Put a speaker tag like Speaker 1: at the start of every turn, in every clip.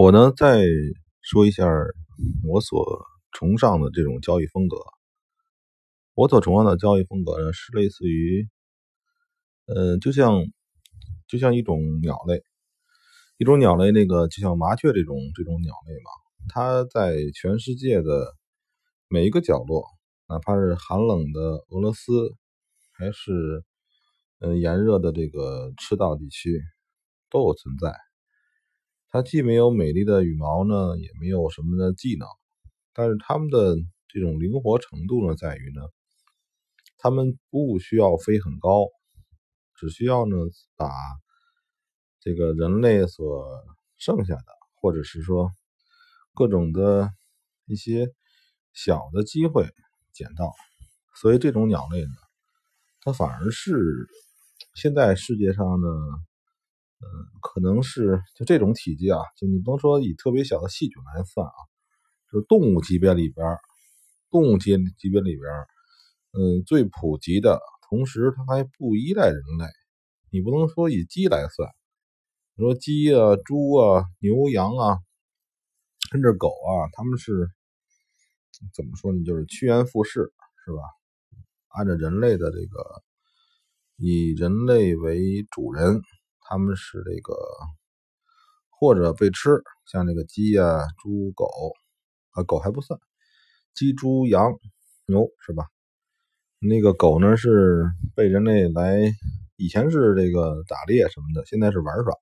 Speaker 1: 我呢，再说一下我所崇尚的这种交易风格。我所崇尚的交易风格呢，是类似于，呃，就像就像一种鸟类，一种鸟类，那个就像麻雀这种这种鸟类嘛，它在全世界的每一个角落，哪怕是寒冷的俄罗斯，还是嗯炎热的这个赤道地区，都有存在。它既没有美丽的羽毛呢，也没有什么的技能，但是它们的这种灵活程度呢，在于呢，它们不需要飞很高，只需要呢把这个人类所剩下的，或者是说各种的一些小的机会捡到，所以这种鸟类呢，它反而是现在世界上呢。嗯，可能是就这种体积啊，就你甭说以特别小的细菌来算啊，就是动物级别里边，动物级级别里边，嗯，最普及的，同时它还不依赖人类。你不能说以鸡来算，你说鸡啊、猪啊、牛羊啊，甚至狗啊，他们是怎么说呢？就是趋炎附势，是吧？按照人类的这个，以人类为主人。他们是这个，或者被吃，像那个鸡呀、猪、狗，啊，狗还不算，鸡、猪、羊、牛是吧？那个狗呢是被人类来，以前是这个打猎什么的，现在是玩耍，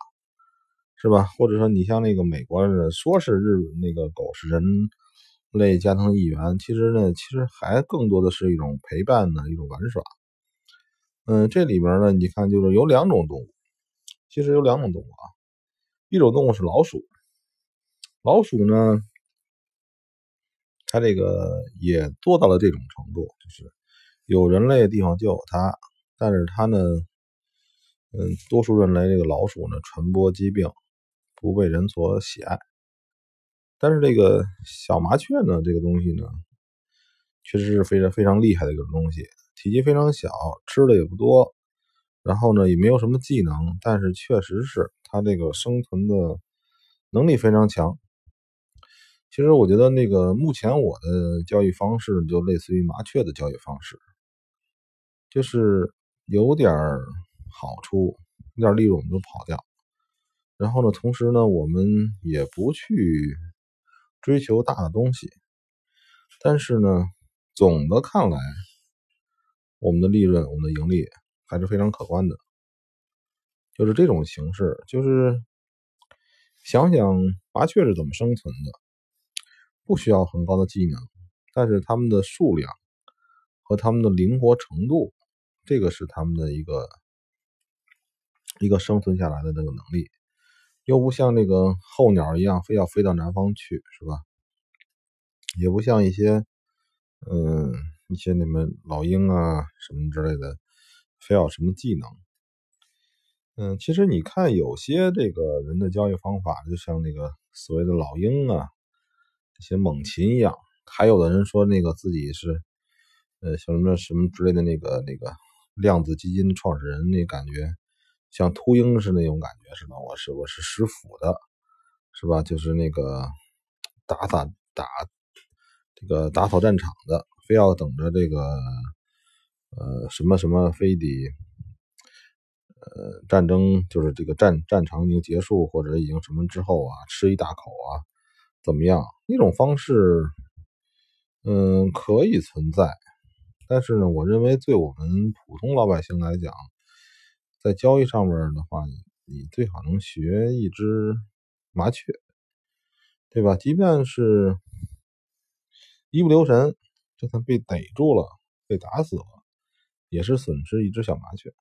Speaker 1: 是吧？或者说你像那个美国人，说是日那个狗是人类家庭一员，其实呢，其实还更多的是一种陪伴的一种玩耍。嗯，这里边呢，你看就是有两种动物。其实有两种动物啊，一种动物是老鼠，老鼠呢，它这个也做到了这种程度，就是有人类的地方就有它，但是它呢，嗯，多数认为这个老鼠呢传播疾病，不被人所喜爱。但是这个小麻雀呢，这个东西呢，确实是非常非常厉害的一个东西，体积非常小，吃的也不多。然后呢，也没有什么技能，但是确实是他这个生存的能力非常强。其实我觉得那个目前我的交易方式就类似于麻雀的交易方式，就是有点好处，有点利润我们就跑掉。然后呢，同时呢，我们也不去追求大的东西，但是呢，总的看来，我们的利润，我们的盈利。还是非常可观的，就是这种形式。就是想想麻雀是怎么生存的，不需要很高的技能，但是它们的数量和它们的灵活程度，这个是它们的一个一个生存下来的这个能力。又不像那个候鸟一样，非要飞到南方去，是吧？也不像一些嗯一些那么老鹰啊什么之类的。非要什么技能？嗯，其实你看，有些这个人的交易方法，就像那个所谓的老鹰啊，这些猛禽一样。还有的人说，那个自己是，呃，像什么什么之类的那个那个量子基金创始人，那感觉像秃鹰是那种感觉，是吧？我是我是食腐的，是吧？就是那个打打打这个打扫战场的，非要等着这个。呃，什么什么非得，呃，战争就是这个战战场已经结束或者已经什么之后啊，吃一大口啊，怎么样？那种方式，嗯，可以存在，但是呢，我认为对我们普通老百姓来讲，在交易上面的话，你最好能学一只麻雀，对吧？即便是一不留神，就算被逮住了，被打死了。也是损失一只小麻雀。